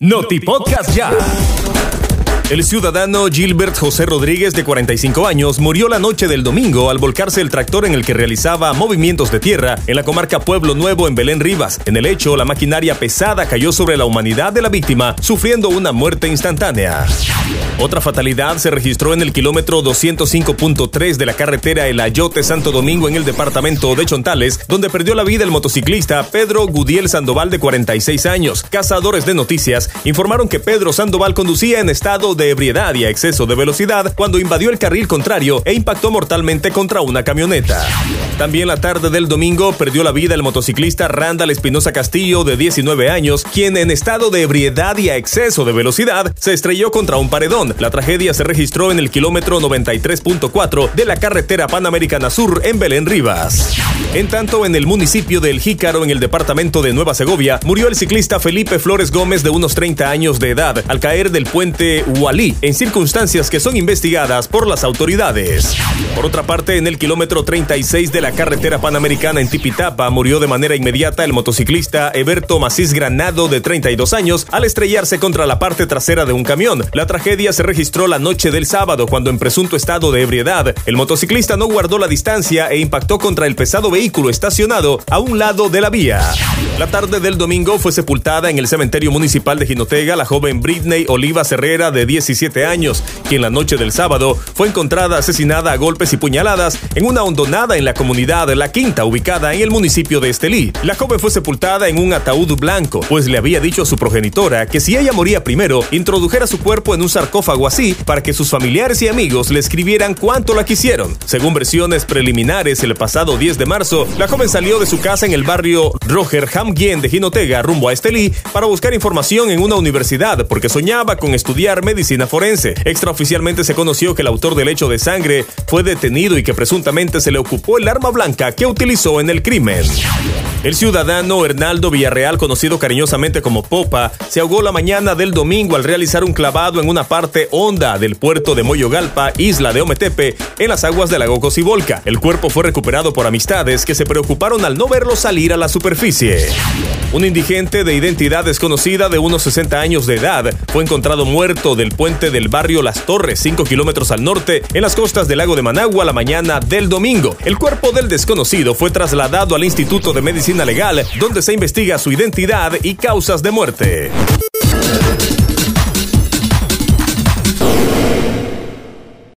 Noti Podcast Ya. El ciudadano Gilbert José Rodríguez, de 45 años, murió la noche del domingo al volcarse el tractor en el que realizaba movimientos de tierra en la comarca Pueblo Nuevo en Belén Rivas. En el hecho, la maquinaria pesada cayó sobre la humanidad de la víctima, sufriendo una muerte instantánea. Otra fatalidad se registró en el kilómetro 205.3 de la carretera El Ayote Santo Domingo en el departamento de Chontales, donde perdió la vida el motociclista Pedro Gudiel Sandoval de 46 años. Cazadores de noticias informaron que Pedro Sandoval conducía en estado de ebriedad y a exceso de velocidad cuando invadió el carril contrario e impactó mortalmente contra una camioneta. También la tarde del domingo perdió la vida el motociclista Randall Espinosa Castillo de 19 años, quien en estado de ebriedad y a exceso de velocidad se estrelló contra un paredón. La tragedia se registró en el kilómetro 93.4 de la carretera Panamericana Sur en Belén Rivas. En tanto, en el municipio del Jícaro, en el departamento de Nueva Segovia, murió el ciclista Felipe Flores Gómez de unos 30 años de edad al caer del puente en circunstancias que son investigadas por las autoridades. Por otra parte, en el kilómetro 36 de la carretera panamericana en Tipitapa murió de manera inmediata el motociclista Eberto Macís Granado de 32 años al estrellarse contra la parte trasera de un camión. La tragedia se registró la noche del sábado cuando en presunto estado de ebriedad el motociclista no guardó la distancia e impactó contra el pesado vehículo estacionado a un lado de la vía. La tarde del domingo fue sepultada en el cementerio municipal de Jinotega la joven Britney Oliva Herrera de 17 años, quien la noche del sábado fue encontrada asesinada a golpes y puñaladas en una hondonada en la comunidad La Quinta, ubicada en el municipio de Estelí. La joven fue sepultada en un ataúd blanco, pues le había dicho a su progenitora que si ella moría primero, introdujera su cuerpo en un sarcófago así para que sus familiares y amigos le escribieran cuánto la quisieron. Según versiones preliminares, el pasado 10 de marzo, la joven salió de su casa en el barrio Roger Hamgien de Jinotega rumbo a Estelí para buscar información en una universidad porque soñaba con estudiar medicina medicina forense. Extraoficialmente se conoció que el autor del hecho de sangre fue detenido y que presuntamente se le ocupó el arma blanca que utilizó en el crimen. El ciudadano Hernaldo Villarreal, conocido cariñosamente como Popa, se ahogó la mañana del domingo al realizar un clavado en una parte honda del puerto de Moyogalpa, isla de Ometepe, en las aguas del lago Cocibolca. El cuerpo fue recuperado por amistades que se preocuparon al no verlo salir a la superficie. Un indigente de identidad desconocida de unos 60 años de edad fue encontrado muerto del puente del barrio Las Torres, 5 kilómetros al norte, en las costas del lago de Managua la mañana del domingo. El cuerpo del desconocido fue trasladado al Instituto de Medicina Legal, donde se investiga su identidad y causas de muerte.